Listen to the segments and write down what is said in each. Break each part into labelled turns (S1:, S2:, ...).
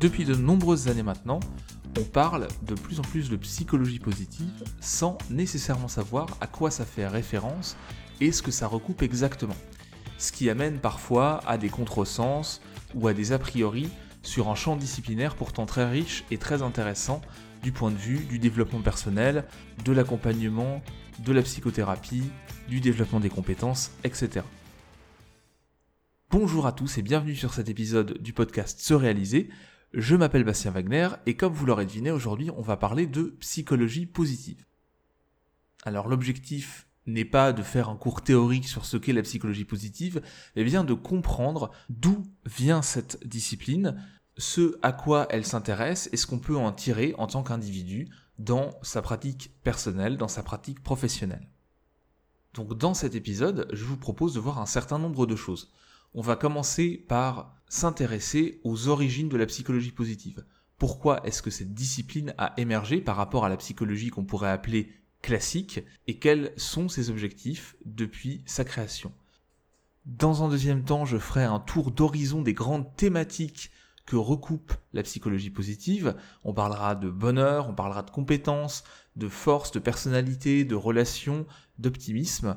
S1: Depuis de nombreuses années maintenant, on parle de plus en plus de psychologie positive sans nécessairement savoir à quoi ça fait référence et ce que ça recoupe exactement. Ce qui amène parfois à des contresens ou à des a priori sur un champ disciplinaire pourtant très riche et très intéressant du point de vue du développement personnel, de l'accompagnement, de la psychothérapie, du développement des compétences, etc. Bonjour à tous et bienvenue sur cet épisode du podcast Se réaliser. Je m'appelle Bastien Wagner et comme vous l'aurez deviné, aujourd'hui on va parler de psychologie positive. Alors l'objectif n'est pas de faire un cours théorique sur ce qu'est la psychologie positive, mais bien de comprendre d'où vient cette discipline, ce à quoi elle s'intéresse et ce qu'on peut en tirer en tant qu'individu dans sa pratique personnelle, dans sa pratique professionnelle. Donc dans cet épisode, je vous propose de voir un certain nombre de choses on va commencer par s'intéresser aux origines de la psychologie positive. Pourquoi est-ce que cette discipline a émergé par rapport à la psychologie qu'on pourrait appeler classique et quels sont ses objectifs depuis sa création? Dans un deuxième temps, je ferai un tour d'horizon des grandes thématiques que recoupe la psychologie positive. On parlera de bonheur, on parlera de compétences, de force, de personnalité, de relations, d'optimisme.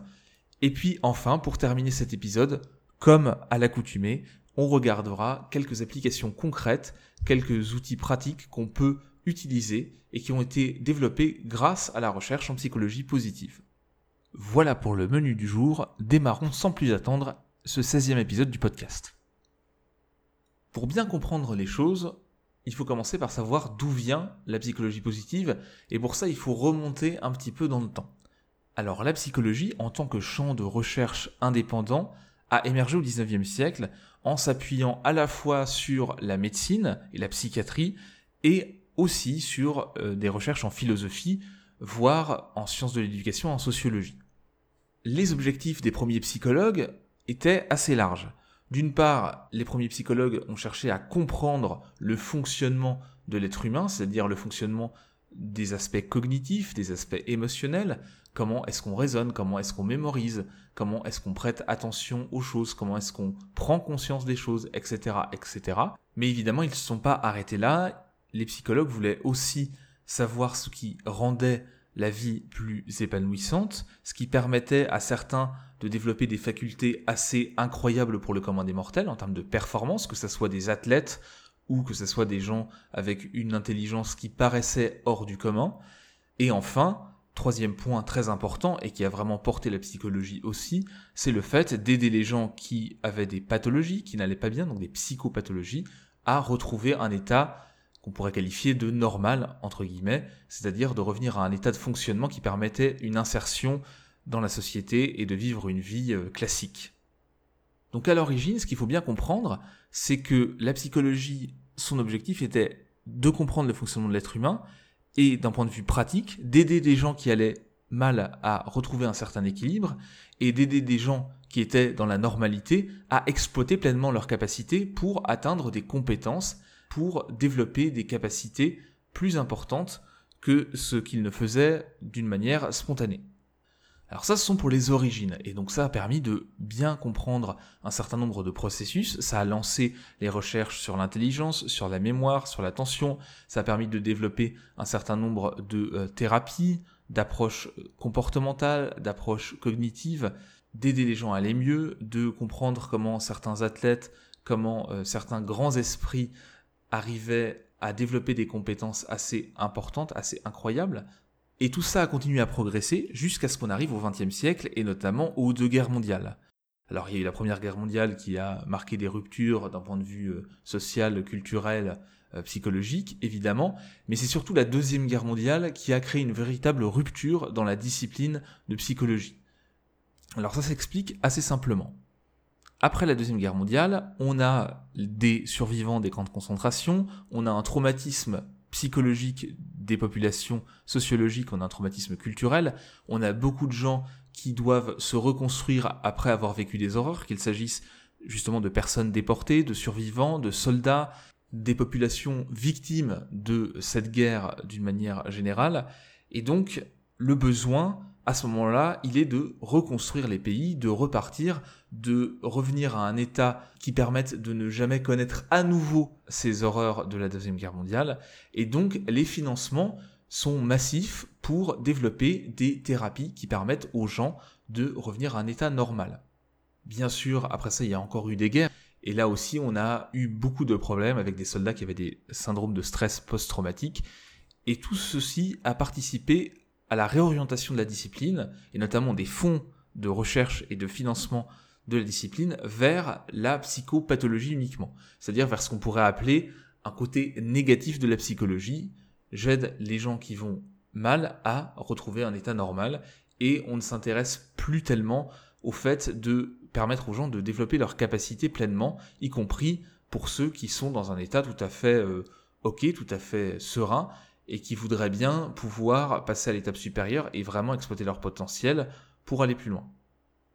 S1: Et puis enfin, pour terminer cet épisode, comme à l'accoutumée, on regardera quelques applications concrètes, quelques outils pratiques qu'on peut utiliser et qui ont été développés grâce à la recherche en psychologie positive. Voilà pour le menu du jour, démarrons sans plus attendre ce 16e épisode du podcast. Pour bien comprendre les choses, il faut commencer par savoir d'où vient la psychologie positive, et pour ça il faut remonter un petit peu dans le temps. Alors la psychologie, en tant que champ de recherche indépendant, a émergé au XIXe siècle en s'appuyant à la fois sur la médecine et la psychiatrie et aussi sur euh, des recherches en philosophie, voire en sciences de l'éducation, en sociologie. Les objectifs des premiers psychologues étaient assez larges. D'une part, les premiers psychologues ont cherché à comprendre le fonctionnement de l'être humain, c'est-à-dire le fonctionnement des aspects cognitifs, des aspects émotionnels, comment est-ce qu'on raisonne, comment est-ce qu'on mémorise, comment est-ce qu'on prête attention aux choses, comment est-ce qu'on prend conscience des choses, etc., etc. Mais évidemment, ils ne se sont pas arrêtés là. Les psychologues voulaient aussi savoir ce qui rendait la vie plus épanouissante, ce qui permettait à certains de développer des facultés assez incroyables pour le commun des mortels en termes de performance, que ce soit des athlètes ou que ce soit des gens avec une intelligence qui paraissait hors du commun. Et enfin, troisième point très important et qui a vraiment porté la psychologie aussi, c'est le fait d'aider les gens qui avaient des pathologies, qui n'allaient pas bien, donc des psychopathologies, à retrouver un état qu'on pourrait qualifier de normal, entre guillemets, c'est-à-dire de revenir à un état de fonctionnement qui permettait une insertion dans la société et de vivre une vie euh, classique. Donc à l'origine, ce qu'il faut bien comprendre, c'est que la psychologie, son objectif était de comprendre le fonctionnement de l'être humain et d'un point de vue pratique, d'aider des gens qui allaient mal à retrouver un certain équilibre et d'aider des gens qui étaient dans la normalité à exploiter pleinement leurs capacités pour atteindre des compétences, pour développer des capacités plus importantes que ce qu'ils ne faisaient d'une manière spontanée. Alors ça, ce sont pour les origines, et donc ça a permis de bien comprendre un certain nombre de processus, ça a lancé les recherches sur l'intelligence, sur la mémoire, sur l'attention, ça a permis de développer un certain nombre de euh, thérapies, d'approches euh, comportementales, d'approches cognitives, d'aider les gens à aller mieux, de comprendre comment certains athlètes, comment euh, certains grands esprits arrivaient à développer des compétences assez importantes, assez incroyables, et tout ça a continué à progresser jusqu'à ce qu'on arrive au XXe siècle et notamment aux deux guerres mondiales. Alors il y a eu la Première Guerre mondiale qui a marqué des ruptures d'un point de vue euh, social, culturel, euh, psychologique, évidemment, mais c'est surtout la Deuxième Guerre mondiale qui a créé une véritable rupture dans la discipline de psychologie. Alors ça s'explique assez simplement. Après la Deuxième Guerre mondiale, on a des survivants des camps de concentration, on a un traumatisme psychologique des populations sociologiques, on a un traumatisme culturel, on a beaucoup de gens qui doivent se reconstruire après avoir vécu des horreurs, qu'il s'agisse justement de personnes déportées, de survivants, de soldats, des populations victimes de cette guerre d'une manière générale. Et donc, le besoin, à ce moment-là, il est de reconstruire les pays, de repartir, de revenir à un état qui permette de ne jamais connaître à nouveau ces horreurs de la Deuxième Guerre mondiale. Et donc, les financements sont massifs pour développer des thérapies qui permettent aux gens de revenir à un état normal. Bien sûr, après ça, il y a encore eu des guerres. Et là aussi, on a eu beaucoup de problèmes avec des soldats qui avaient des syndromes de stress post-traumatique. Et tout ceci a participé à la réorientation de la discipline, et notamment des fonds de recherche et de financement de la discipline, vers la psychopathologie uniquement. C'est-à-dire vers ce qu'on pourrait appeler un côté négatif de la psychologie. J'aide les gens qui vont mal à retrouver un état normal, et on ne s'intéresse plus tellement au fait de permettre aux gens de développer leurs capacités pleinement, y compris pour ceux qui sont dans un état tout à fait euh, ok, tout à fait serein, et qui voudraient bien pouvoir passer à l'étape supérieure et vraiment exploiter leur potentiel pour aller plus loin.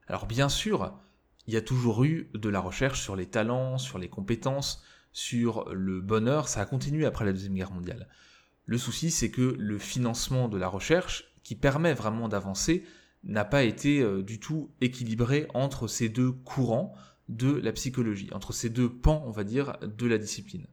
S1: Alors bien sûr, il y a toujours eu de la recherche sur les talents, sur les compétences, sur le bonheur, ça a continué après la Deuxième Guerre mondiale. Le souci, c'est que le financement de la recherche, qui permet vraiment d'avancer, n'a pas été euh, du tout équilibré entre ces deux courants de la psychologie, entre ces deux pans, on va dire, de la discipline.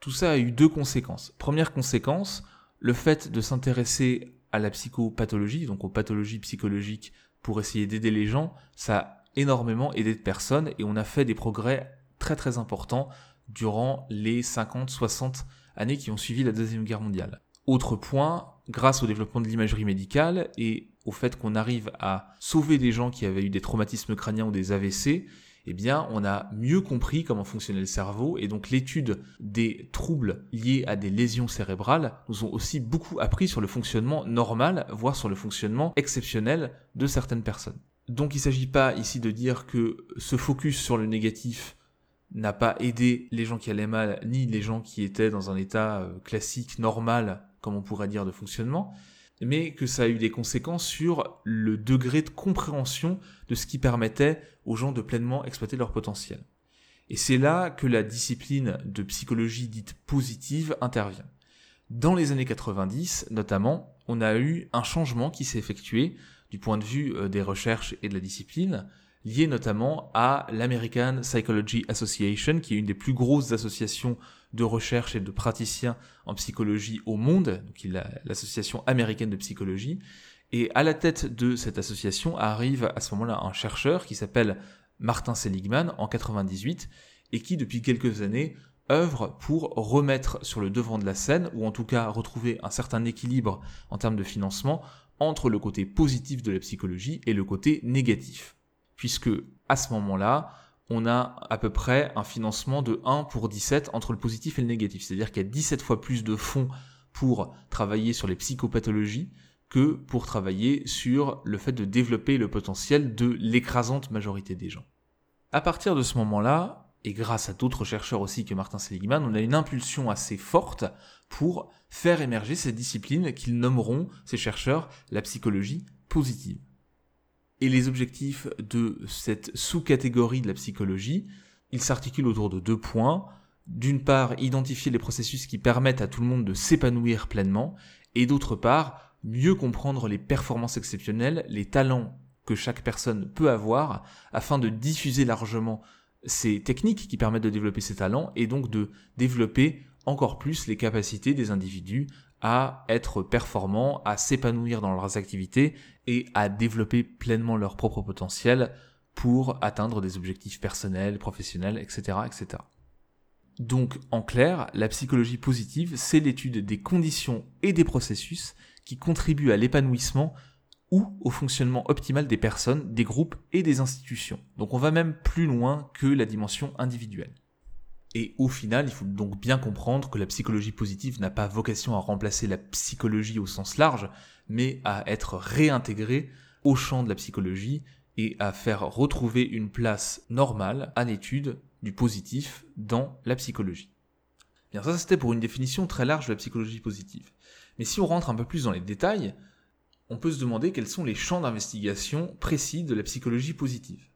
S1: Tout ça a eu deux conséquences. Première conséquence, le fait de s'intéresser à la psychopathologie, donc aux pathologies psychologiques, pour essayer d'aider les gens, ça a énormément aidé de personnes et on a fait des progrès très très importants durant les 50-60 années qui ont suivi la Deuxième Guerre mondiale. Autre point, grâce au développement de l'imagerie médicale et au fait qu'on arrive à sauver des gens qui avaient eu des traumatismes crâniens ou des AVC, eh bien, on a mieux compris comment fonctionnait le cerveau et donc l'étude des troubles liés à des lésions cérébrales nous ont aussi beaucoup appris sur le fonctionnement normal, voire sur le fonctionnement exceptionnel de certaines personnes. Donc il ne s'agit pas ici de dire que ce focus sur le négatif n'a pas aidé les gens qui allaient mal, ni les gens qui étaient dans un état euh, classique, normal, comme on pourrait dire, de fonctionnement, mais que ça a eu des conséquences sur le degré de compréhension de ce qui permettait aux gens de pleinement exploiter leur potentiel. Et c'est là que la discipline de psychologie dite positive intervient. Dans les années 90, notamment, on a eu un changement qui s'est effectué du point de vue euh, des recherches et de la discipline, lié notamment à l'American Psychology Association, qui est une des plus grosses associations de recherche et de praticiens en psychologie au monde, donc l'association américaine de psychologie. Et à la tête de cette association arrive à ce moment-là un chercheur qui s'appelle Martin Seligman en 98 et qui depuis quelques années œuvre pour remettre sur le devant de la scène, ou en tout cas retrouver un certain équilibre en termes de financement entre le côté positif de la psychologie et le côté négatif. Puisque à ce moment-là, on a à peu près un financement de 1 pour 17 entre le positif et le négatif. C'est-à-dire qu'il y a 17 fois plus de fonds pour travailler sur les psychopathologies que pour travailler sur le fait de développer le potentiel de l'écrasante majorité des gens. À partir de ce moment-là, et grâce à d'autres chercheurs aussi que Martin Seligman, on a une impulsion assez forte pour faire émerger cette discipline qu'ils nommeront, ces chercheurs, la psychologie positive. Et les objectifs de cette sous-catégorie de la psychologie, ils s'articulent autour de deux points. D'une part, identifier les processus qui permettent à tout le monde de s'épanouir pleinement, et d'autre part, mieux comprendre les performances exceptionnelles, les talents que chaque personne peut avoir, afin de diffuser largement ces techniques qui permettent de développer ces talents, et donc de développer encore plus les capacités des individus à être performants, à s'épanouir dans leurs activités et à développer pleinement leur propre potentiel pour atteindre des objectifs personnels, professionnels, etc., etc. Donc, en clair, la psychologie positive, c'est l'étude des conditions et des processus qui contribuent à l'épanouissement ou au fonctionnement optimal des personnes, des groupes et des institutions. Donc on va même plus loin que la dimension individuelle. Et au final, il faut donc bien comprendre que la psychologie positive n'a pas vocation à remplacer la psychologie au sens large, mais à être réintégrée au champ de la psychologie et à faire retrouver une place normale à l'étude du positif dans la psychologie. Bien, ça c'était pour une définition très large de la psychologie positive. Mais si on rentre un peu plus dans les détails, on peut se demander quels sont les champs d'investigation précis de la psychologie positive.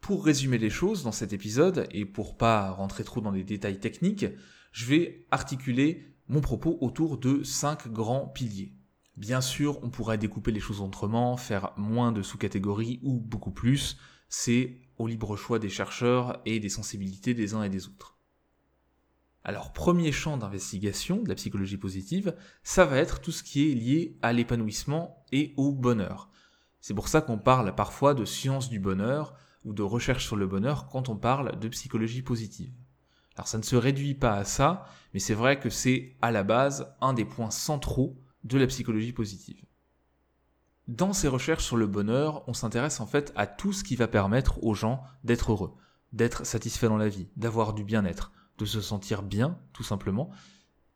S1: Pour résumer les choses dans cet épisode, et pour pas rentrer trop dans les détails techniques, je vais articuler mon propos autour de cinq grands piliers. Bien sûr, on pourrait découper les choses autrement, faire moins de sous-catégories ou beaucoup plus, c'est au libre choix des chercheurs et des sensibilités des uns et des autres. Alors, premier champ d'investigation de la psychologie positive, ça va être tout ce qui est lié à l'épanouissement et au bonheur. C'est pour ça qu'on parle parfois de science du bonheur ou de recherche sur le bonheur quand on parle de psychologie positive. Alors ça ne se réduit pas à ça, mais c'est vrai que c'est à la base un des points centraux de la psychologie positive. Dans ces recherches sur le bonheur, on s'intéresse en fait à tout ce qui va permettre aux gens d'être heureux, d'être satisfaits dans la vie, d'avoir du bien-être, de se sentir bien, tout simplement.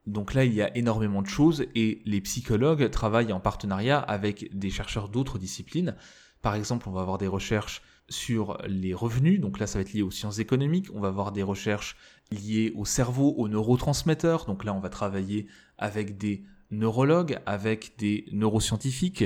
S1: Donc là, il y a énormément de choses et les psychologues travaillent en partenariat avec des chercheurs d'autres disciplines. Par exemple, on va avoir des recherches sur les revenus, donc là ça va être lié aux sciences économiques, on va avoir des recherches liées au cerveau, aux neurotransmetteurs, donc là on va travailler avec des neurologues, avec des neuroscientifiques.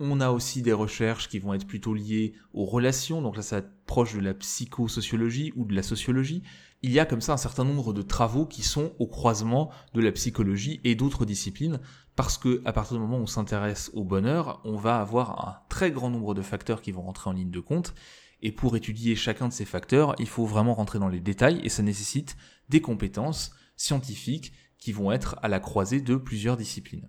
S1: On a aussi des recherches qui vont être plutôt liées aux relations, donc là ça va être proche de la psychosociologie ou de la sociologie. Il y a comme ça un certain nombre de travaux qui sont au croisement de la psychologie et d'autres disciplines, parce que à partir du moment où on s'intéresse au bonheur, on va avoir un très grand nombre de facteurs qui vont rentrer en ligne de compte, et pour étudier chacun de ces facteurs, il faut vraiment rentrer dans les détails, et ça nécessite des compétences scientifiques qui vont être à la croisée de plusieurs disciplines.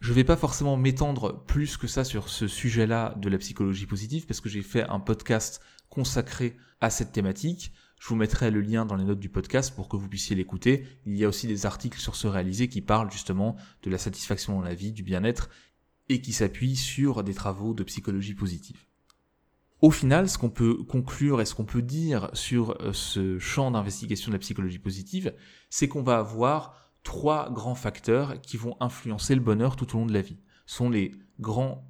S1: Je ne vais pas forcément m'étendre plus que ça sur ce sujet-là de la psychologie positive, parce que j'ai fait un podcast consacré à cette thématique. Je vous mettrai le lien dans les notes du podcast pour que vous puissiez l'écouter. Il y a aussi des articles sur ce réalisé qui parlent justement de la satisfaction dans la vie, du bien-être, et qui s'appuient sur des travaux de psychologie positive. Au final, ce qu'on peut conclure et ce qu'on peut dire sur euh, ce champ d'investigation de la psychologie positive, c'est qu'on va avoir trois grands facteurs qui vont influencer le bonheur tout au long de la vie. Ce sont les grands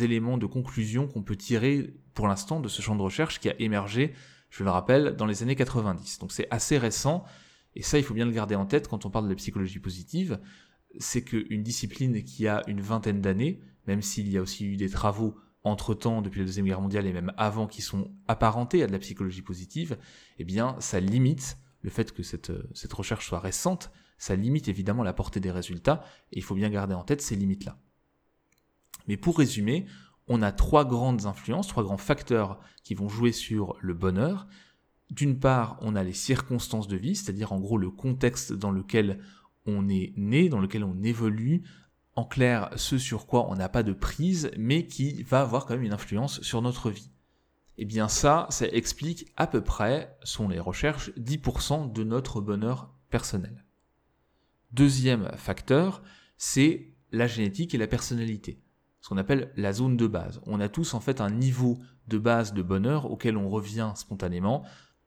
S1: éléments de conclusion qu'on peut tirer pour l'instant de ce champ de recherche qui a émergé je le rappelle, dans les années 90. Donc c'est assez récent, et ça il faut bien le garder en tête quand on parle de la psychologie positive, c'est qu'une discipline qui a une vingtaine d'années, même s'il y a aussi eu des travaux entre-temps, depuis la Deuxième Guerre mondiale et même avant, qui sont apparentés à de la psychologie positive, eh bien ça limite le fait que cette, cette recherche soit récente, ça limite évidemment la portée des résultats, et il faut bien garder en tête ces limites-là. Mais pour résumer, on a trois grandes influences, trois grands facteurs qui vont jouer sur le bonheur. D'une part, on a les circonstances de vie, c'est-à-dire en gros le contexte dans lequel on est né, dans lequel on évolue, en clair ce sur quoi on n'a pas de prise, mais qui va avoir quand même une influence sur notre vie. Et eh bien ça, ça explique à peu près, sont les recherches, 10% de notre bonheur personnel. Deuxième facteur, c'est la génétique et la personnalité ce qu'on appelle la zone de base. On a tous en fait un niveau de base de bonheur auquel on revient spontanément.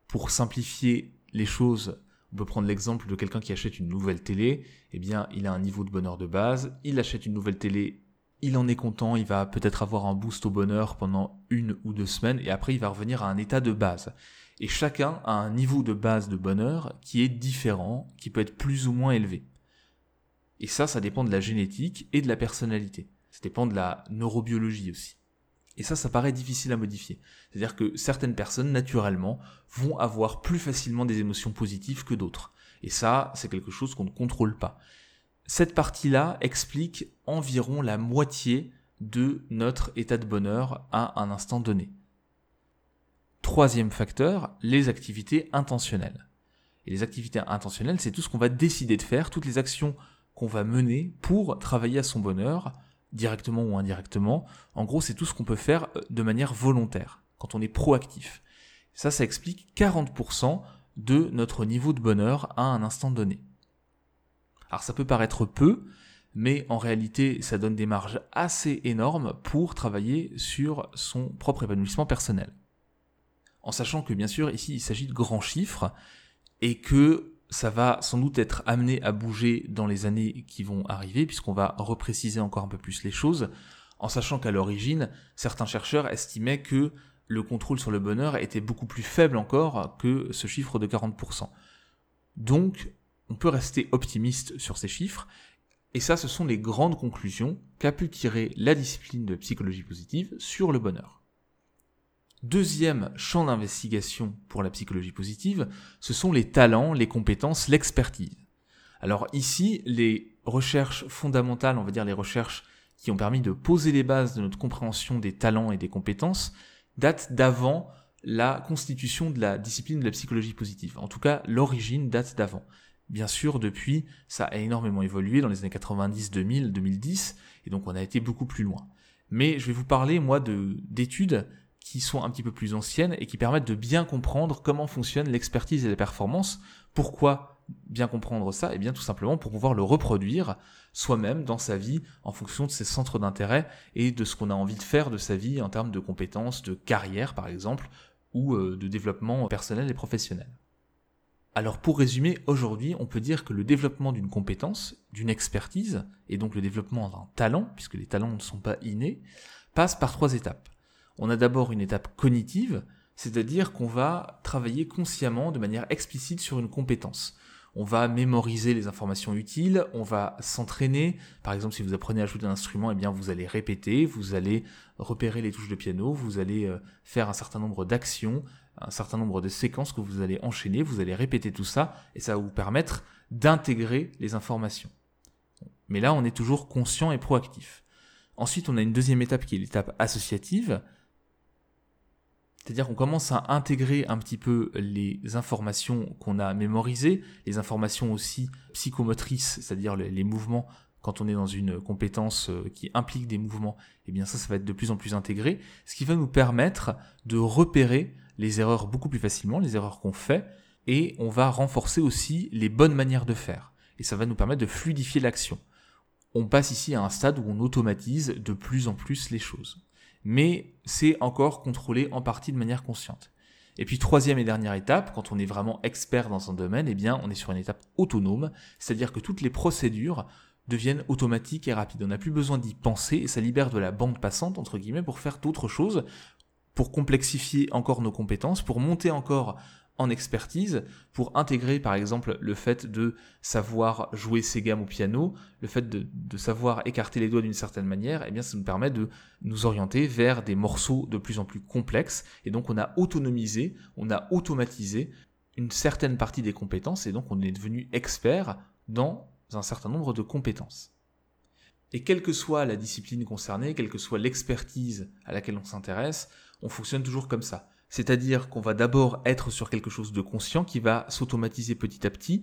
S1: Pour simplifier les choses, on peut prendre l'exemple de quelqu'un qui achète une nouvelle télé. Eh bien, il a un niveau de bonheur de base. Il achète une nouvelle télé, il en est content, il va peut-être avoir un boost au bonheur pendant une ou deux semaines, et après il va revenir à un état de base. Et chacun a un niveau de base de bonheur qui est différent, qui peut être plus ou moins élevé. Et ça, ça dépend de la génétique et de la personnalité. Ça dépend de la neurobiologie aussi. Et ça, ça paraît difficile à modifier. C'est-à-dire que certaines personnes, naturellement, vont avoir plus facilement des émotions positives que d'autres. Et ça, c'est quelque chose qu'on ne contrôle pas. Cette partie-là explique environ la moitié de notre état de bonheur à un instant donné. Troisième facteur, les activités intentionnelles. Et les activités intentionnelles, c'est tout ce qu'on va décider de faire, toutes les actions qu'on va mener pour travailler à son bonheur, directement ou indirectement. En gros, c'est tout ce qu'on peut faire euh, de manière volontaire, quand on est proactif. Ça, ça explique 40% de notre niveau de bonheur à un instant donné. Alors ça peut paraître peu, mais en réalité, ça donne des marges assez énormes pour travailler sur son propre épanouissement personnel. En sachant que bien sûr, ici, il s'agit de grands chiffres et que ça va sans doute être amené à bouger dans les années qui vont arriver, puisqu'on va repréciser encore un peu plus les choses, en sachant qu'à l'origine, certains chercheurs estimaient que le contrôle sur le bonheur était beaucoup plus faible encore que ce chiffre de 40%. Donc, on peut rester optimiste sur ces chiffres, et ça, ce sont les grandes conclusions qu'a pu tirer la discipline de psychologie positive sur le bonheur. Deuxième champ d'investigation pour la psychologie positive, ce sont les talents, les compétences, l'expertise. Alors ici, les recherches fondamentales, on va dire les recherches qui ont permis de poser les bases de notre compréhension des talents et des compétences, datent d'avant la constitution de la discipline de la psychologie positive. En tout cas, l'origine date d'avant. Bien sûr, depuis, ça a énormément évolué dans les années 90, 2000, 2010, et donc on a été beaucoup plus loin. Mais je vais vous parler, moi, de, d'études qui sont un petit peu plus anciennes et qui permettent de bien comprendre comment fonctionne l'expertise et la performance. Pourquoi bien comprendre ça? Eh bien, tout simplement pour pouvoir le reproduire soi-même dans sa vie en fonction de ses centres d'intérêt et de ce qu'on a envie de faire de sa vie en termes de compétences, de carrière, par exemple, ou euh, de développement personnel et professionnel. Alors pour résumer, aujourd'hui, on peut dire que le développement d'une compétence, d'une expertise, et donc le développement d'un talent, puisque les talents ne sont pas innés, passe par trois étapes. On a d'abord une étape cognitive, c'est-à-dire qu'on va travailler consciemment, de manière explicite sur une compétence. On va mémoriser les informations utiles, on va s'entraîner. Par exemple, si vous apprenez à jouer un instrument, eh bien vous allez répéter, vous allez repérer les touches de piano, vous allez euh, faire un certain nombre d'actions, un certain nombre de séquences que vous allez enchaîner, vous allez répéter tout ça, et ça va vous permettre d'intégrer les informations. Mais là, on est toujours conscient et proactif. Ensuite, on a une deuxième étape qui est l'étape associative, c'est-à-dire qu'on commence à intégrer un petit peu les informations qu'on a mémorisées, les informations aussi psychomotrices, c'est-à-dire les, mouvements quand on est dans une compétence euh, qui implique des mouvements, eh bien ça, ça va être de plus en plus intégré, ce qui va nous permettre de repérer les erreurs beaucoup plus facilement, les erreurs qu'on fait, et on va renforcer aussi les bonnes manières de faire. Et ça va nous permettre de fluidifier l'action. On passe ici à un stade où on automatise de plus en plus les choses. Mais c'est encore contrôlé en partie de manière consciente. Et puis troisième et dernière étape, quand on est vraiment expert dans un domaine, eh bien on est sur une étape autonome, c'est-à-dire que toutes les procédures deviennent automatiques et rapides. On n'a plus besoin d'y penser et ça libère de la bande passante, entre guillemets, pour faire d'autres choses pour complexifier encore nos compétences, pour monter encore en expertise, pour intégrer par exemple le fait de savoir jouer ses gammes au piano, le fait de, savoir écarter les doigts d'une certaine manière, et eh bien ça nous permet de nous orienter vers des morceaux de plus en plus complexes, et donc on a autonomisé, on a automatisé une certaine partie des compétences, et donc on est devenu expert dans un certain nombre de compétences. Et quelle que soit la discipline concernée, quelle que soit l'expertise à laquelle on s'intéresse, on fonctionne toujours comme ça. C'est-à-dire qu'on va d'abord être sur quelque chose de conscient qui va s'automatiser petit à petit.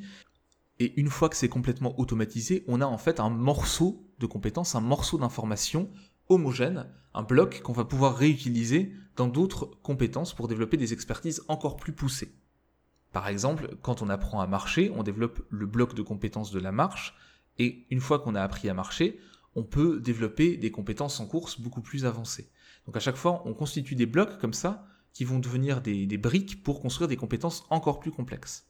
S1: Et une fois que c'est complètement automatisé, on a en fait un morceau de compétences, un morceau d'information homogène, un bloc qu'on va pouvoir réutiliser dans d'autres compétences pour développer des expertises encore plus poussées. Par exemple, quand on apprend à marcher, on développe le bloc de compétences de la marche, et une fois qu'on a appris à marcher, on peut développer des compétences en course beaucoup plus avancées. Donc à chaque fois, on constitue des blocs comme ça qui vont devenir des, briques pour construire des compétences encore plus complexes.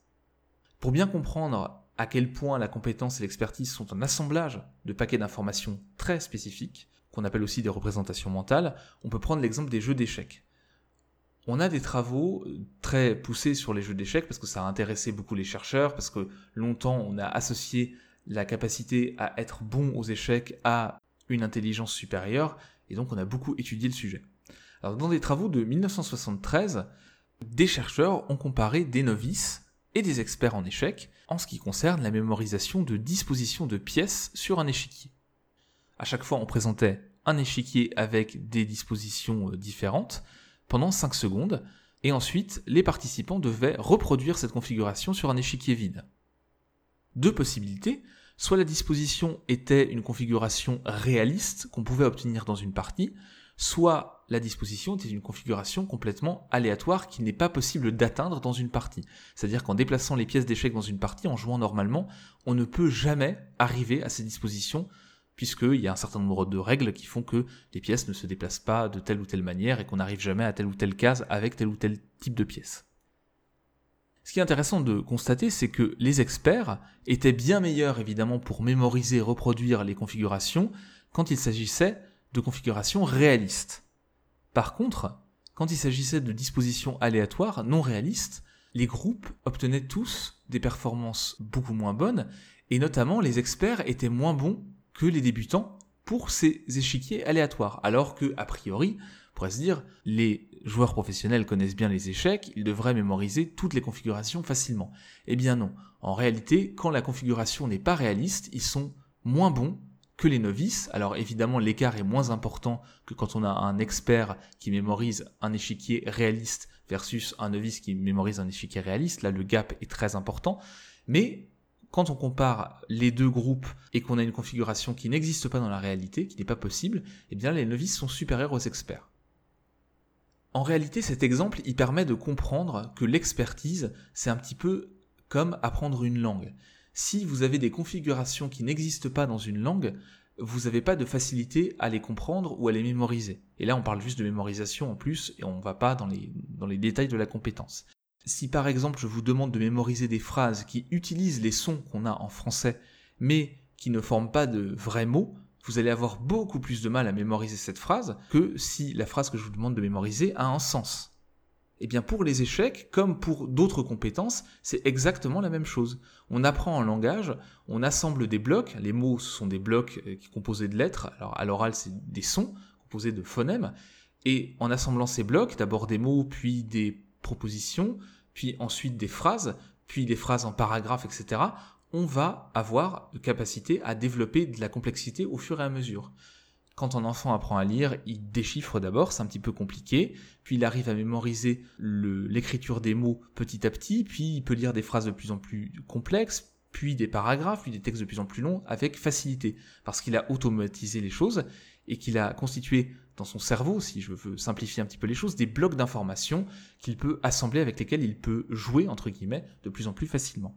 S1: Pour bien comprendre à quel point la compétence et l'expertise sont un assemblage de paquets d'informations très spécifiques, qu'on appelle aussi des représentations mentales, on peut prendre l'exemple des jeux d'échecs. On a des travaux très poussés sur les jeux d'échecs parce que ça a intéressé beaucoup les chercheurs, parce que longtemps on a associé la capacité à être bon aux échecs à une intelligence supérieure, et donc on a beaucoup étudié le sujet. Dans des travaux de 1973, des chercheurs ont comparé des novices et des experts en échecs en ce qui concerne la mémorisation de dispositions de pièces sur un échiquier. À chaque fois, on présentait un échiquier avec des dispositions euh, différentes pendant 5 secondes, et ensuite, les participants devaient reproduire cette configuration sur un échiquier vide. Deux possibilités, soit la disposition était une configuration réaliste qu'on pouvait obtenir dans une partie, soit la disposition était une configuration complètement aléatoire qui n'est pas possible d'atteindre dans une partie. C'est-à-dire qu'en déplaçant les pièces d'échecs dans une partie, en jouant normalement, on ne peut jamais arriver à ces dispositions puisqu'il y a un certain nombre de règles qui font que les pièces ne se déplacent pas de telle ou telle manière et qu'on n'arrive jamais à telle ou telle case avec tel ou tel type de pièce. Ce qui est intéressant de constater, c'est que les experts étaient bien meilleurs évidemment pour mémoriser et reproduire les configurations quand il s'agissait de configurations réalistes. Par contre, quand il s'agissait de dispositions aléatoires, non réalistes, les groupes obtenaient tous des performances beaucoup moins bonnes, et notamment les experts étaient moins bons que les débutants pour ces échiquiers aléatoires, alors que, a priori, on pourrait se dire, les joueurs professionnels connaissent bien les échecs, ils devraient mémoriser toutes les configurations facilement. Eh bien non. En réalité, quand la configuration n'est pas réaliste, ils sont moins bons les novices. Alors évidemment, l'écart est moins important que quand on a un expert qui mémorise un échiquier réaliste versus un novice qui mémorise un échiquier réaliste. Là, le gap est très important. Mais quand on compare les deux groupes et qu'on a une configuration qui n'existe pas dans la réalité, qui n'est pas possible, eh bien les novices sont supérieurs aux experts. En réalité, cet exemple, il permet de comprendre que l'expertise, c'est un petit peu comme apprendre une langue si vous avez des configurations qui n'existent pas dans une langue, vous n'avez pas de facilité à les comprendre ou à les mémoriser. Et là, on parle juste de mémorisation en plus, et on ne va pas dans les, dans les détails de la compétence. Si par exemple je vous demande de mémoriser des phrases qui utilisent les sons qu'on a en français, mais qui ne forment pas de vrais mots, vous allez avoir beaucoup plus de mal à mémoriser cette phrase que si la phrase que je vous demande de mémoriser a un sens. Eh pour les échecs, comme pour d'autres compétences, c'est exactement la même chose. On apprend un langage, on assemble des blocs, les mots ce sont des blocs euh, qui composés de lettres, alors à l'oral c'est des sons composés de phonèmes, et en assemblant ces blocs, d'abord des mots, puis des propositions, puis ensuite des phrases, puis des phrases en paragraphes, etc., on va avoir de capacité à développer de la complexité au fur et à mesure. Quand un enfant apprend à lire, il déchiffre d'abord, c'est un petit peu compliqué, puis il arrive à mémoriser l'écriture des mots petit à petit, puis il peut lire des phrases de plus en plus complexes, puis des paragraphes, puis des textes de plus en plus longs avec facilité, parce qu'il a automatisé les choses et qu'il a constitué dans son cerveau, si je veux simplifier un petit peu les choses, des blocs d'informations qu'il peut assembler avec lesquels il peut jouer, entre guillemets, de plus en plus facilement.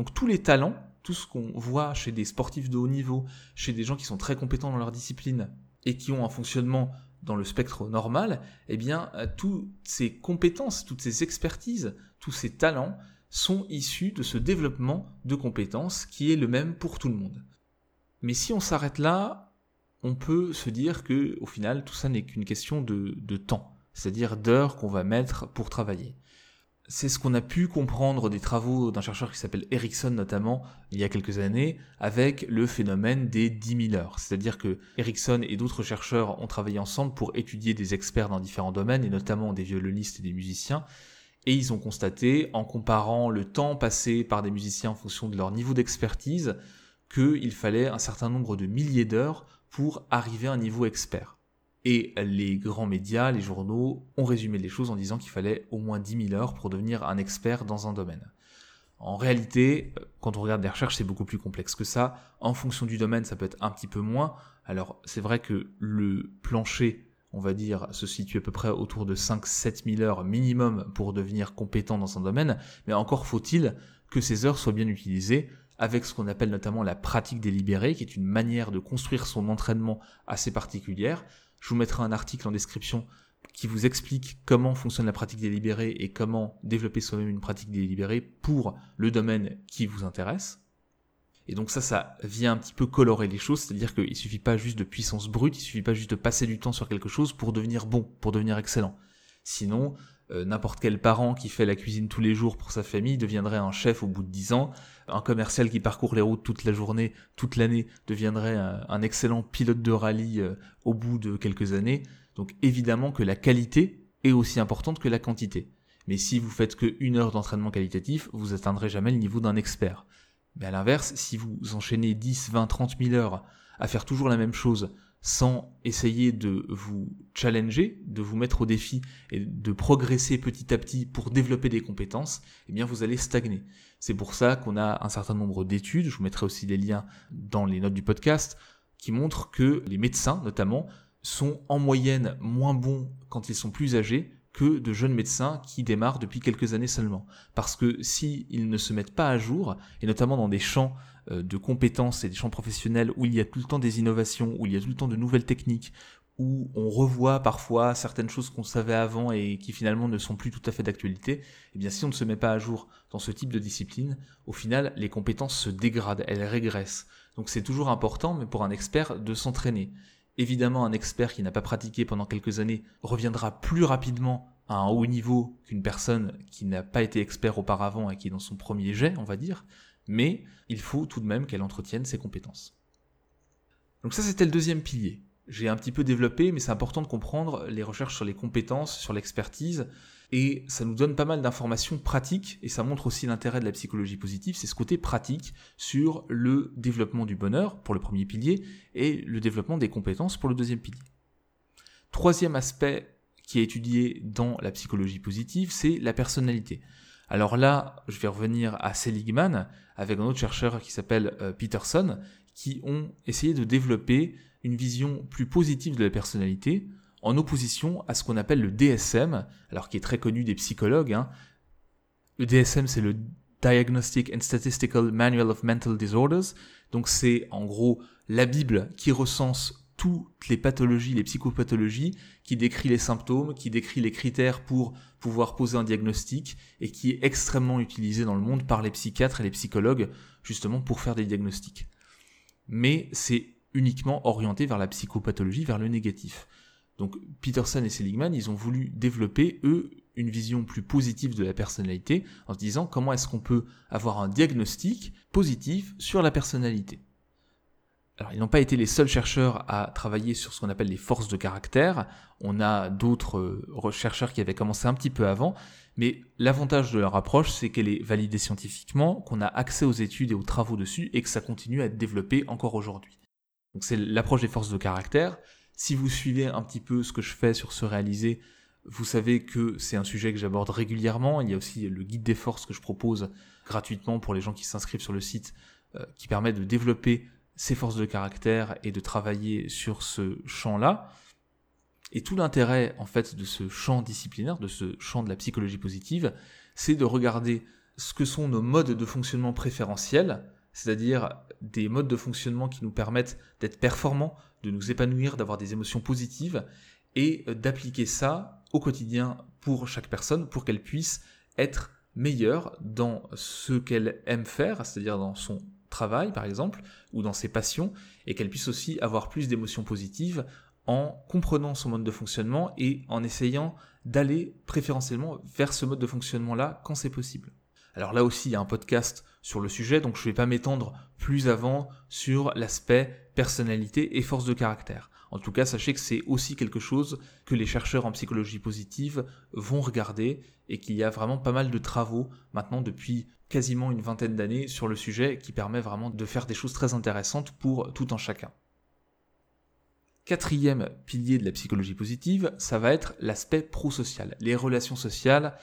S1: Donc tous les talents, tout ce qu'on voit chez des sportifs de haut niveau, chez des gens qui sont très compétents dans leur discipline et qui ont un fonctionnement dans le spectre normal, eh bien, euh, toutes ces compétences, toutes ces expertises, tous ces talents sont issus de ce développement de compétences qui est le même pour tout le monde. Mais si on s'arrête là, on peut se dire que, au final, tout ça n'est qu'une question de, de temps, c'est-à-dire d'heures qu'on va mettre pour travailler. C'est ce qu'on a pu comprendre des travaux d'un chercheur qui s'appelle Erickson notamment il y a quelques années avec le phénomène des 10 000 heures. C'est-à-dire que Erickson et d'autres chercheurs ont travaillé ensemble pour étudier des experts dans différents domaines et notamment des violonistes et des musiciens. Et ils ont constaté, en comparant le temps passé par des musiciens en fonction de leur niveau d'expertise, qu'il fallait un certain nombre de milliers d'heures pour arriver à un niveau expert. Et les grands médias, les journaux, ont résumé les choses en disant qu'il fallait au moins 10 000 heures pour devenir un expert dans un domaine. En réalité, quand on regarde des recherches, c'est beaucoup plus complexe que ça. En fonction du domaine, ça peut être un petit peu moins. Alors, c'est vrai que le plancher, on va dire, se situe à peu près autour de 5-7 000 heures minimum pour devenir compétent dans un domaine, mais encore faut-il que ces heures soient bien utilisées avec ce qu'on appelle notamment la pratique délibérée, qui est une manière de construire son entraînement assez particulière. Je vous mettrai un article en description qui vous explique comment fonctionne la pratique délibérée et comment développer soi-même une pratique délibérée pour le domaine qui vous intéresse. Et donc ça, ça vient un petit peu colorer les choses, c'est-à-dire qu'il suffit pas juste de puissance brute, il suffit pas juste de passer du temps sur quelque chose pour devenir bon, pour devenir excellent. Sinon, euh, n'importe quel parent qui fait la cuisine tous les jours pour sa famille deviendrait un chef au bout de dix ans. Un commercial qui parcourt les routes toute la journée, toute l'année, deviendrait un, excellent pilote de rallye euh, au bout de quelques années. Donc évidemment que la qualité est aussi importante que la quantité. Mais si vous faites que une heure d'entraînement qualitatif, vous atteindrez jamais le niveau d'un expert. Mais à l'inverse, si vous enchaînez 10, 20, 30 000 heures à faire toujours la même chose, sans essayer de vous challenger, de vous mettre au défi et de progresser petit à petit pour développer des compétences, eh bien vous allez stagner. C'est pour ça qu'on a un certain nombre d'études, je vous mettrai aussi des liens dans les notes du podcast, qui montrent que les médecins notamment sont en moyenne moins bons quand ils sont plus âgés que de jeunes médecins qui démarrent depuis quelques années seulement. Parce que s'ils ne se mettent pas à jour, et notamment dans des champs euh, de compétences et des champs professionnels où il y a tout le temps des innovations, où il y a tout le temps de nouvelles techniques, où on revoit parfois certaines choses qu'on savait avant et qui finalement ne sont plus tout à fait d'actualité, eh bien si on ne se met pas à jour dans ce type de discipline, au final les compétences se dégradent, elles régressent. Donc c'est toujours important, mais pour un expert, de s'entraîner. Évidemment, un expert qui n'a pas pratiqué pendant quelques années reviendra plus rapidement à un haut niveau qu'une personne qui n'a pas été expert auparavant et qui est dans son premier jet, on va dire, mais il faut tout de même qu'elle entretienne ses compétences. Donc ça, c'était le deuxième pilier. J'ai un petit peu développé, mais c'est important de comprendre les recherches sur les compétences, sur l'expertise. Et ça nous donne pas mal d'informations pratiques, et ça montre aussi l'intérêt de la psychologie positive, c'est ce côté pratique sur le développement du bonheur pour le premier pilier, et le développement des compétences pour le deuxième pilier. Troisième aspect qui est étudié dans la psychologie positive, c'est la personnalité. Alors là, je vais revenir à Seligman avec un autre chercheur qui s'appelle euh, Peterson, qui ont essayé de développer une vision plus positive de la personnalité en opposition à ce qu'on appelle le DSM, alors qui est très connu des psychologues. Hein. Le DSM, c'est le Diagnostic and Statistical Manual of Mental Disorders, donc c'est en gros la Bible qui recense toutes les pathologies, les psychopathologies, qui décrit les symptômes, qui décrit les critères pour pouvoir poser un diagnostic, et qui est extrêmement utilisé dans le monde par les psychiatres et les psychologues, justement pour faire des diagnostics. Mais c'est uniquement orienté vers la psychopathologie, vers le négatif. Donc Peterson et Seligman, ils ont voulu développer, eux, une vision plus positive de la personnalité, en se disant comment est-ce qu'on peut avoir un diagnostic positif sur la personnalité. Alors, ils n'ont pas été les seuls chercheurs à travailler sur ce qu'on appelle les forces de caractère. On a d'autres euh, chercheurs qui avaient commencé un petit peu avant, mais l'avantage de leur approche, c'est qu'elle est validée scientifiquement, qu'on a accès aux études et aux travaux dessus, et que ça continue à être développé encore aujourd'hui. Donc c'est l'approche des forces de caractère. Si vous suivez un petit peu ce que je fais sur se réaliser, vous savez que c'est un sujet que j'aborde régulièrement. Il y a aussi le guide des forces que je propose gratuitement pour les gens qui s'inscrivent sur le site, euh, qui permet de développer ses forces de caractère et de travailler sur ce champ-là. Et tout l'intérêt, en fait, de ce champ disciplinaire, de ce champ de la psychologie positive, c'est de regarder ce que sont nos modes de fonctionnement préférentiels, c'est-à-dire des modes de fonctionnement qui nous permettent d'être performants, de nous épanouir, d'avoir des émotions positives, et d'appliquer ça au quotidien pour chaque personne, pour qu'elle puisse être meilleure dans ce qu'elle aime faire, c'est-à-dire dans son travail, par exemple, ou dans ses passions, et qu'elle puisse aussi avoir plus d'émotions positives en comprenant son mode de fonctionnement et en essayant d'aller préférentiellement vers ce mode de fonctionnement-là quand c'est possible. Alors là aussi, il y a un podcast sur le sujet, donc je ne vais pas m'étendre plus avant sur l'aspect personnalité et force de caractère. En tout cas, sachez que c'est aussi quelque chose que les chercheurs en psychologie positive vont regarder et qu'il y a vraiment pas mal de travaux maintenant depuis quasiment une vingtaine d'années sur le sujet qui permet vraiment de faire des choses très intéressantes pour tout un chacun. Quatrième pilier de la psychologie positive, ça va être l'aspect prosocial, les relations sociales,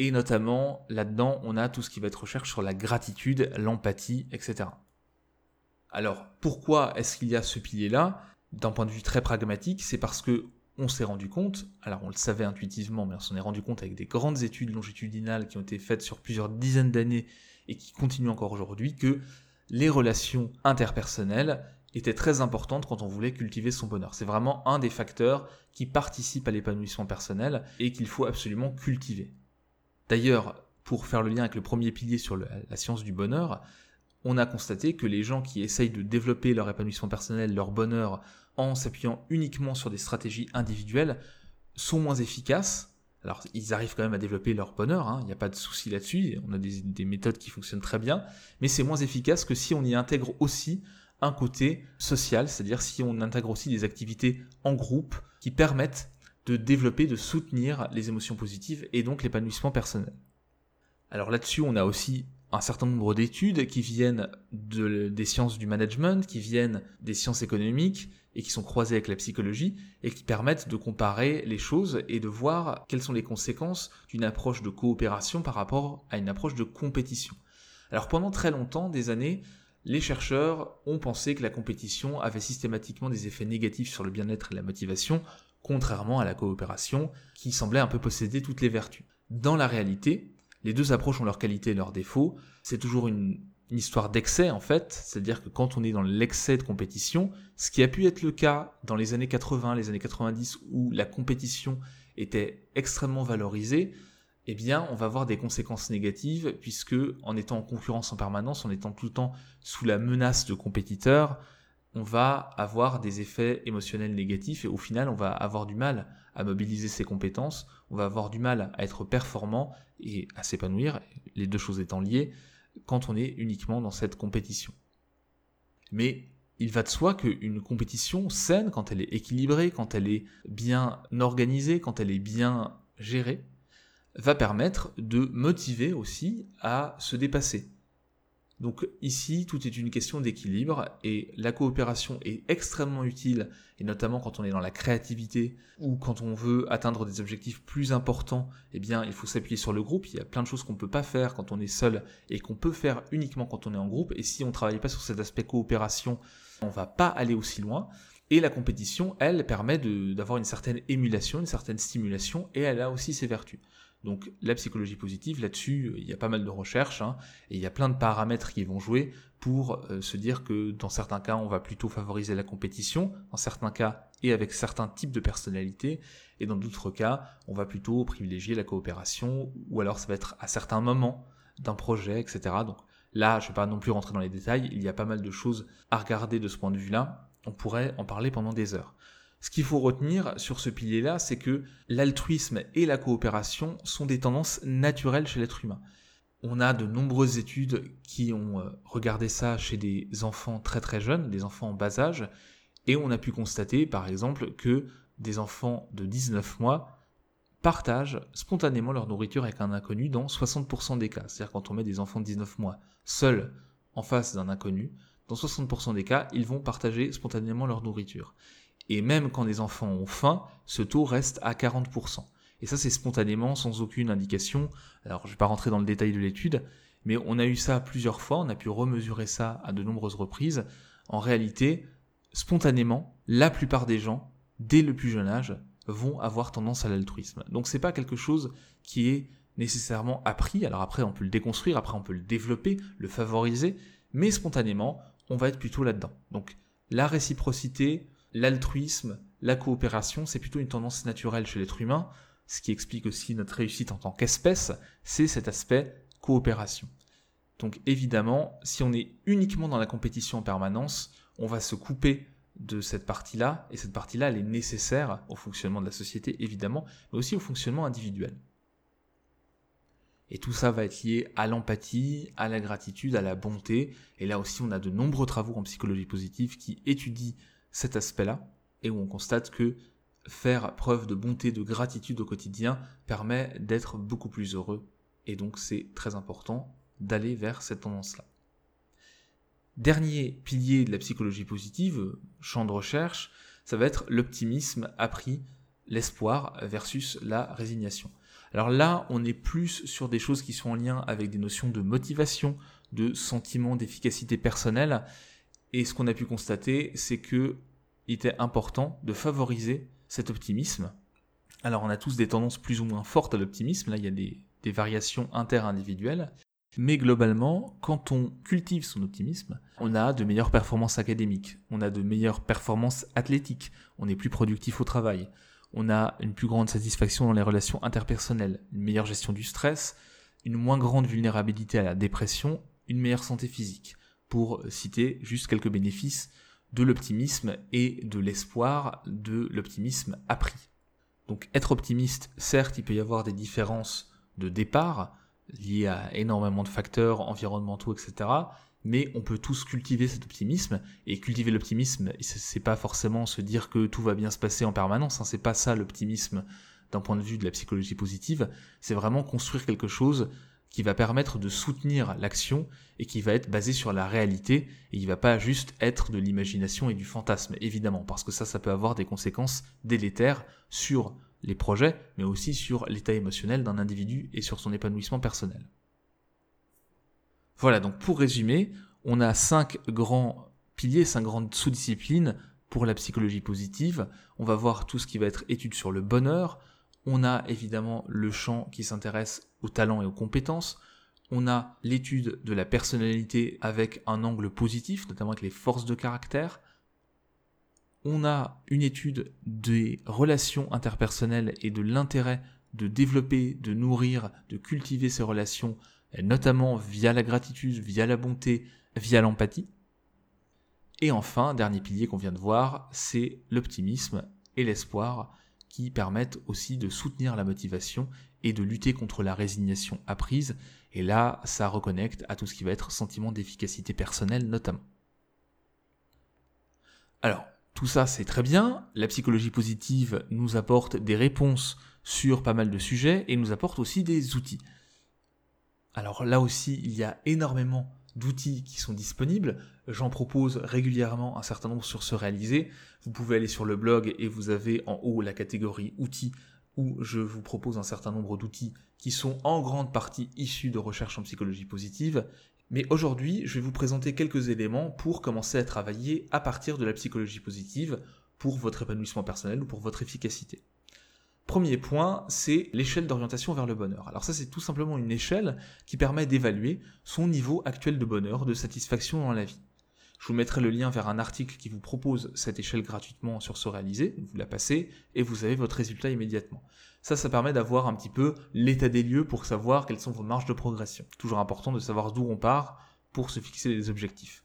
S1: et notamment là-dedans, on a tout ce qui va être recherche sur la gratitude, l'empathie, etc. Alors, pourquoi est-ce qu'il y a ce pilier-là? D'un point de vue très pragmatique, c'est parce que on s'est rendu compte, alors on le savait intuitivement, mais on s'en est rendu compte avec des grandes études longitudinales qui ont été faites sur plusieurs dizaines d'années et qui continuent encore aujourd'hui, que les relations interpersonnelles étaient très importantes quand on voulait cultiver son bonheur. C'est vraiment un des facteurs qui participent à l'épanouissement personnel et qu'il faut absolument cultiver. D'ailleurs, pour faire le lien avec le premier pilier sur la science du bonheur, on a constaté que les gens qui essayent de développer leur épanouissement personnel, leur bonheur, en s'appuyant uniquement sur des stratégies individuelles, sont moins efficaces. Alors, ils arrivent quand même à développer leur bonheur, hein, il n'y a pas de souci là-dessus, on a des, méthodes qui fonctionnent très bien, mais c'est moins efficace que si on y intègre aussi un côté social, c'est-à-dire si on intègre aussi des activités en groupe qui permettent de développer, de soutenir les émotions positives et donc l'épanouissement personnel. Alors là-dessus, on a aussi un certain nombre d'études qui viennent des sciences du management, qui viennent des sciences économiques et qui sont croisées avec la psychologie et qui permettent de comparer les choses et de voir quelles sont les conséquences d'une approche de coopération par rapport à une approche de compétition. Alors pendant très longtemps, des années, les chercheurs ont pensé que la compétition avait systématiquement des effets négatifs sur le bien-être et la motivation, contrairement à la coopération qui semblait un peu posséder toutes les vertus. Dans la réalité, les deux approches ont leurs qualités et leurs défauts. C'est toujours une, histoire d'excès en fait, c'est-à-dire que quand on est dans l'excès de compétition, ce qui a pu être le cas dans les années 80, les années 90 où la compétition était extrêmement valorisée, eh bien, on va avoir des conséquences négatives puisque en étant en concurrence en permanence, en étant tout le temps sous la menace de compétiteurs, on va avoir des effets émotionnels négatifs et au final, on va avoir du mal à mobiliser ses compétences, on va avoir du mal à être performant et à s'épanouir, les deux choses étant liées, quand on est uniquement dans cette compétition. Mais il va de soi qu'une compétition saine, quand elle est équilibrée, quand elle est bien organisée, quand elle est bien gérée, va permettre de motiver aussi à se dépasser. Donc ici, tout est une question d'équilibre et la coopération est extrêmement utile, et notamment quand on est dans la créativité ou quand on veut atteindre des objectifs plus importants, eh bien il faut s'appuyer sur le groupe, il y a plein de choses qu'on ne peut pas faire quand on est seul et qu'on peut faire uniquement quand on est en groupe, et si on ne travaille pas sur cet aspect coopération, on ne va pas aller aussi loin. Et la compétition, elle, permet d'avoir une certaine émulation, une certaine stimulation, et elle a aussi ses vertus. Donc la psychologie positive, là-dessus, il y a pas mal de recherches, hein, et il y a plein de paramètres qui vont jouer pour euh, se dire que dans certains cas, on va plutôt favoriser la compétition, dans certains cas, et avec certains types de personnalités, et dans d'autres cas, on va plutôt privilégier la coopération, ou alors ça va être à certains moments d'un projet, etc. Donc là, je ne vais pas non plus rentrer dans les détails, il y a pas mal de choses à regarder de ce point de vue-là, on pourrait en parler pendant des heures. Ce qu'il faut retenir sur ce pilier-là, c'est que l'altruisme et la coopération sont des tendances naturelles chez l'être humain. On a de nombreuses études qui ont euh, regardé ça chez des enfants très très jeunes, des enfants en bas âge, et on a pu constater par exemple que des enfants de 19 mois partagent spontanément leur nourriture avec un inconnu dans 60% des cas. C'est-à-dire quand on met des enfants de 19 mois seuls en face d'un inconnu, dans 60% des cas, ils vont partager spontanément leur nourriture. Et même quand les enfants ont faim, ce taux reste à 40%. Et ça, c'est spontanément, sans aucune indication. Alors, je ne vais pas rentrer dans le détail de l'étude, mais on a eu ça plusieurs fois, on a pu remesurer ça à de nombreuses reprises. En réalité, spontanément, la plupart des gens, dès le plus jeune âge, vont avoir tendance à l'altruisme. Donc c'est pas quelque chose qui est nécessairement appris. Alors après, on peut le déconstruire, après on peut le développer, le favoriser, mais spontanément, on va être plutôt là-dedans. Donc la réciprocité, l'altruisme, la coopération, c'est plutôt une tendance naturelle chez l'être humain, ce qui explique aussi notre réussite en tant qu'espèce, c'est cet aspect coopération. Donc évidemment, si on est uniquement dans la compétition en permanence, on va se couper de cette partie-là, et cette partie-là, elle est nécessaire au fonctionnement de la société, évidemment, mais aussi au fonctionnement individuel. Et tout ça va être lié à l'empathie, à la gratitude, à la bonté, et là aussi on a de nombreux travaux en psychologie positive qui étudient cet aspect-là, et où on constate que faire preuve de bonté, de gratitude au quotidien permet d'être beaucoup plus heureux. Et donc c'est très important d'aller vers cette tendance-là. Dernier pilier de la psychologie positive, champ de recherche, ça va être l'optimisme appris, l'espoir versus la résignation. Alors là, on est plus sur des choses qui sont en lien avec des notions de motivation, de sentiment d'efficacité personnelle, et ce qu'on a pu constater, c'est que il était important de favoriser cet optimisme. Alors on a tous des tendances plus ou moins fortes à l'optimisme, là il y a des, des variations inter-individuelles, mais globalement, quand on cultive son optimisme, on a de meilleures performances académiques, on a de meilleures performances athlétiques, on est plus productif au travail, on a une plus grande satisfaction dans les relations interpersonnelles, une meilleure gestion du stress, une moins grande vulnérabilité à la dépression, une meilleure santé physique pour citer juste quelques bénéfices de l'optimisme et de l'espoir de l'optimisme appris. Donc être optimiste, certes, il peut y avoir des différences de départ liées à énormément de facteurs environnementaux, etc. Mais on peut tous cultiver cet optimisme et cultiver l'optimisme, c'est pas forcément se dire que tout va bien se passer en permanence. Hein, c'est pas ça l'optimisme d'un point de vue de la psychologie positive. C'est vraiment construire quelque chose qui va permettre de soutenir l'action et qui va être basé sur la réalité et il va pas juste être de l'imagination et du fantasme, évidemment, parce que ça, ça peut avoir des conséquences délétères sur les projets, mais aussi sur l'état émotionnel d'un individu et sur son épanouissement personnel. Voilà, donc pour résumer, on a cinq grands piliers, cinq grandes sous-disciplines pour la psychologie positive. On va voir tout ce qui va être étude sur le bonheur, on a évidemment le champ qui s'intéresse aux talents et aux compétences. On a l'étude de la personnalité avec un angle positif, notamment avec les forces de caractère. On a une étude des relations interpersonnelles et de l'intérêt de développer, de nourrir, de cultiver ces relations, notamment via la gratitude, via la bonté, via l'empathie. Et enfin, dernier pilier qu'on vient de voir, c'est l'optimisme et l'espoir qui permettent aussi de soutenir la motivation et de lutter contre la résignation apprise. Et là, ça reconnecte à tout ce qui va être sentiment d'efficacité personnelle notamment. Alors, tout ça c'est très bien, la psychologie positive nous apporte des réponses sur pas mal de sujets et nous apporte aussi des outils. Alors là aussi, il y a énormément d'outils qui sont disponibles. J'en propose régulièrement un certain nombre sur ce réaliser. Vous pouvez aller sur le blog et vous avez en haut la catégorie outils où je vous propose un certain nombre d'outils qui sont en grande partie issus de recherches en psychologie positive. Mais aujourd'hui, je vais vous présenter quelques éléments pour commencer à travailler à partir de la psychologie positive pour votre épanouissement personnel ou pour votre efficacité. Premier point, c'est l'échelle d'orientation vers le bonheur. Alors ça, c'est tout simplement une échelle qui permet d'évaluer son niveau actuel de bonheur, de satisfaction dans la vie. Je vous mettrai le lien vers un article qui vous propose cette échelle gratuitement sur ce réalisé, vous la passez et vous avez votre résultat immédiatement. Ça, ça permet d'avoir un petit peu l'état des lieux pour savoir quelles sont vos marges de progression. Toujours important de savoir d'où on part pour se fixer des objectifs.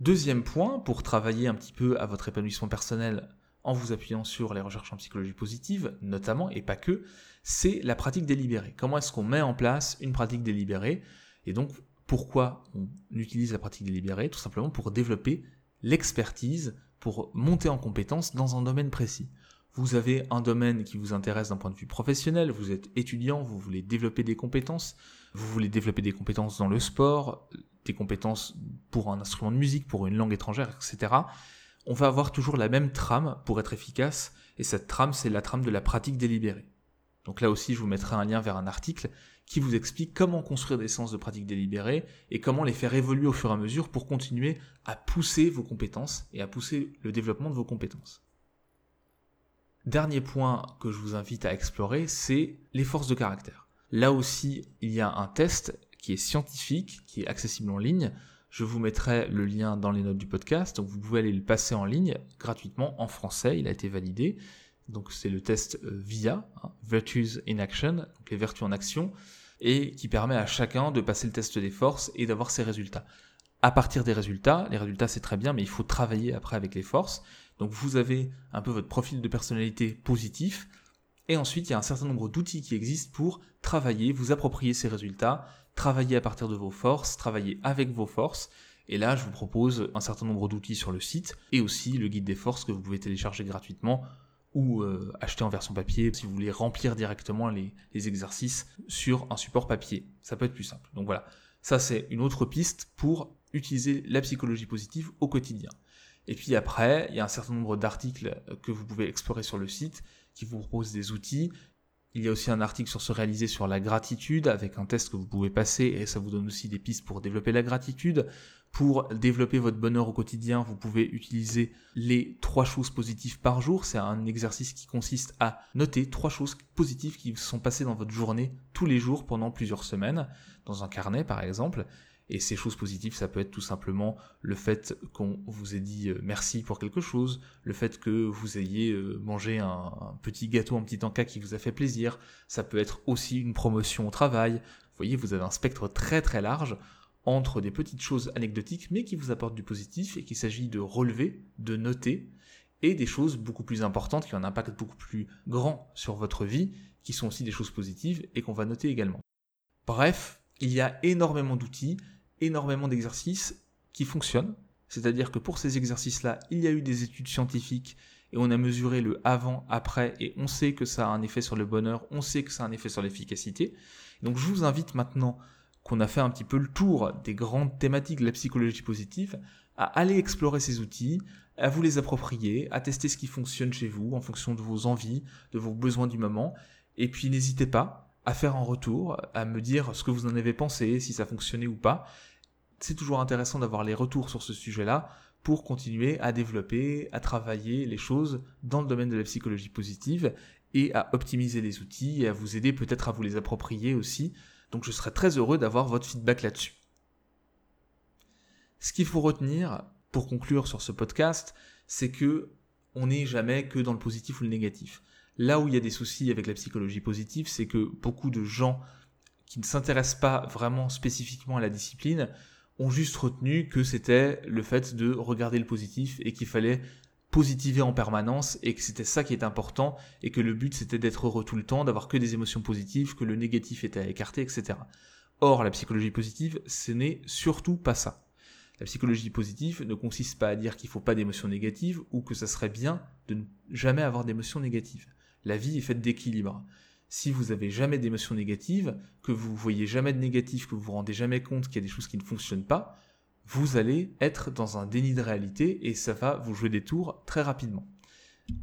S1: Deuxième point, pour travailler un petit peu à votre épanouissement personnel en vous appuyant sur les recherches en psychologie positive, notamment, et pas que, c'est la pratique délibérée. Comment est-ce qu'on met en place une pratique délibérée Et donc, pourquoi on utilise la pratique délibérée? Tout simplement pour développer l'expertise, pour monter en compétence dans un domaine précis. Vous avez un domaine qui vous intéresse d'un point de vue professionnel, vous êtes étudiant, vous voulez développer des compétences, vous voulez développer des compétences dans le sport, des compétences pour un instrument de musique, pour une langue étrangère, etc on va avoir toujours la même trame pour être efficace, et cette trame, c'est la trame de la pratique délibérée. Donc là aussi, je vous mettrai un lien vers un article qui vous explique comment construire des sens de pratique délibérée et comment les faire évoluer au fur et à mesure pour continuer à pousser vos compétences et à pousser le développement de vos compétences. Dernier point que je vous invite à explorer, c'est les forces de caractère. Là aussi, il y a un test qui est scientifique, qui est accessible en ligne, je vous mettrai le lien dans les notes du podcast, vous pouvez aller le passer en ligne gratuitement en français, il a été validé. Donc c'est le test euh, VIA, hein, Virtues in Action, donc les vertus en action, et qui permet à chacun de passer le test des forces et d'avoir ses résultats. À partir des résultats, les résultats c'est très bien, mais il faut travailler après avec les forces. Donc vous avez un peu votre profil de personnalité positif, et ensuite il y a un certain nombre d'outils qui existent pour travailler, vous approprier ces résultats travailler à partir de vos forces, travailler avec vos forces. Et là, je vous propose un certain nombre d'outils sur le site et aussi le guide des forces que vous pouvez télécharger gratuitement ou euh, acheter en version papier si vous voulez remplir directement les, les, exercices sur un support papier. Ça peut être plus simple. Donc voilà, ça c'est une autre piste pour utiliser la psychologie positive au quotidien. Et puis après, il y a un certain nombre d'articles que vous pouvez explorer sur le site qui vous proposent des outils il y a aussi un article sur se réaliser sur la gratitude avec un test que vous pouvez passer et ça vous donne aussi des pistes pour développer la gratitude. Pour développer votre bonheur au quotidien, vous pouvez utiliser les trois choses positives par jour. C'est un exercice qui consiste à noter trois choses positives qui sont passées dans votre journée tous les jours pendant plusieurs semaines, dans un carnet par exemple. Et ces choses positives, ça peut être tout simplement le fait qu'on vous ait dit euh, merci pour quelque chose, le fait que vous ayez euh, mangé un, petit gâteau, un petit encas qui vous a fait plaisir. Ça peut être aussi une promotion au travail. Vous voyez, vous avez un spectre très très large entre des petites choses anecdotiques mais qui vous apportent du positif et qu'il s'agit de relever, de noter, et des choses beaucoup plus importantes qui ont un impact beaucoup plus grand sur votre vie, qui sont aussi des choses positives et qu'on va noter également. Bref, il y a énormément d'outils, énormément d'exercices qui fonctionnent. C'est-à-dire que pour ces exercices-là, il y a eu des études scientifiques et on a mesuré le avant, après, et on sait que ça a un effet sur le bonheur, on sait que ça a un effet sur l'efficacité. Donc je vous invite maintenant qu'on a fait un petit peu le tour des grandes thématiques de la psychologie positive, à aller explorer ces outils, à vous les approprier, à tester ce qui fonctionne chez vous en fonction de vos envies, de vos besoins du moment. Et puis n'hésitez pas, à faire un retour, à me dire ce que vous en avez pensé, si ça fonctionnait ou pas. C'est toujours intéressant d'avoir les retours sur ce sujet-là pour continuer à développer, à travailler les choses dans le domaine de la psychologie positive et à optimiser les outils et à vous aider peut-être à vous les approprier aussi. Donc je serais très heureux d'avoir votre feedback là-dessus. Ce qu'il faut retenir pour conclure sur ce podcast, c'est que on n'est jamais que dans le positif ou le négatif. Là où il y a des soucis avec la psychologie positive, c'est que beaucoup de gens qui ne s'intéressent pas vraiment spécifiquement à la discipline ont juste retenu que c'était le fait de regarder le positif et qu'il fallait positiver en permanence et que c'était ça qui est important et que le but c'était d'être heureux tout le temps, d'avoir que des émotions positives, que le négatif était à écarter, etc. Or, la psychologie positive, ce n'est surtout pas ça. La psychologie positive ne consiste pas à dire qu'il ne faut pas d'émotions négatives ou que ça serait bien de ne jamais avoir d'émotions négatives. La vie est faite d'équilibre. Si vous avez jamais d'émotions négatives, que vous voyez jamais de négatif, que vous vous rendez jamais compte qu'il y a des choses qui ne fonctionnent pas, vous allez être dans un déni de réalité et ça va vous jouer des tours très rapidement.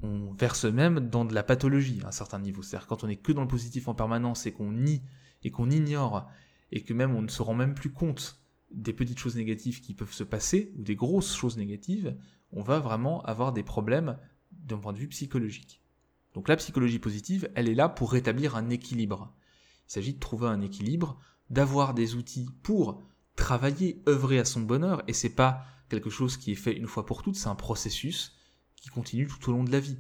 S1: On verse même dans de la pathologie à un certain niveau. C'est-à-dire quand on est que dans le positif en permanence et qu'on nie et qu'on ignore et que même on ne se rend même plus compte des petites choses négatives qui peuvent se passer ou des grosses choses négatives, on va vraiment avoir des problèmes d'un point de vue psychologique. Donc la psychologie positive, elle est là pour rétablir un équilibre. Il s'agit de trouver un équilibre, d'avoir des outils pour travailler, œuvrer à son bonheur, et c'est pas quelque chose qui est fait une fois pour toutes, c'est un processus qui continue tout au long de la vie.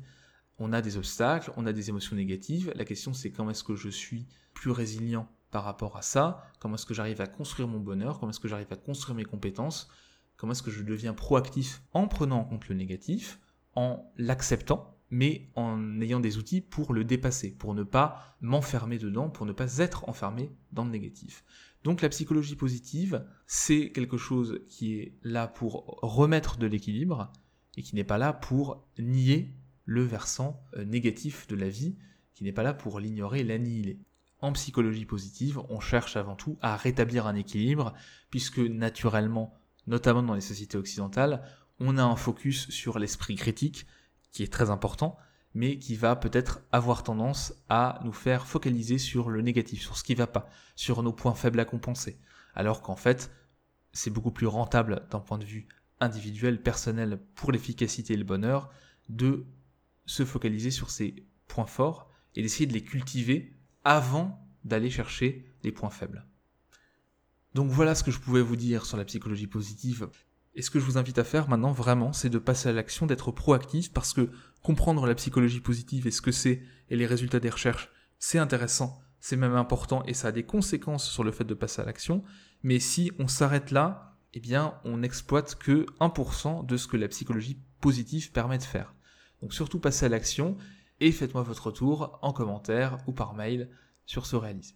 S1: On a des obstacles, on a des émotions négatives, la question c'est comment est-ce que je suis plus résilient par rapport à ça, comment est-ce que j'arrive à construire mon bonheur, comment est-ce que j'arrive à construire mes compétences, comment est-ce que je deviens proactif en prenant en compte le négatif, en l'acceptant, mais en ayant des outils pour le dépasser, pour ne pas m'enfermer dedans, pour ne pas être enfermé dans le négatif. Donc la psychologie positive, c'est quelque chose qui est là pour remettre de l'équilibre et qui n'est pas là pour nier le versant euh, négatif de la vie, qui n'est pas là pour l'ignorer, l'annihiler. En psychologie positive, on cherche avant tout à rétablir un équilibre, puisque naturellement, notamment dans les sociétés occidentales, on a un focus sur l'esprit critique, qui est très important, mais qui va peut-être avoir tendance à nous faire focaliser sur le négatif, sur ce qui va pas, sur nos points faibles à compenser. Alors qu'en fait, c'est beaucoup plus rentable d'un point de vue individuel, personnel, pour l'efficacité et le bonheur, de se focaliser sur ces points forts et d'essayer de les cultiver avant d'aller chercher les points faibles. Donc voilà ce que je pouvais vous dire sur la psychologie positive. Et ce que je vous invite à faire maintenant vraiment, c'est de passer à l'action, d'être proactif, parce que comprendre la psychologie positive et ce que c'est, et les résultats des recherches, c'est intéressant, c'est même important, et ça a des conséquences sur le fait de passer à l'action. Mais si on s'arrête là, eh bien, on n'exploite que 1% de ce que la psychologie positive permet de faire. Donc surtout passez à l'action, et faites-moi votre retour en commentaire ou par mail sur ce réalisé.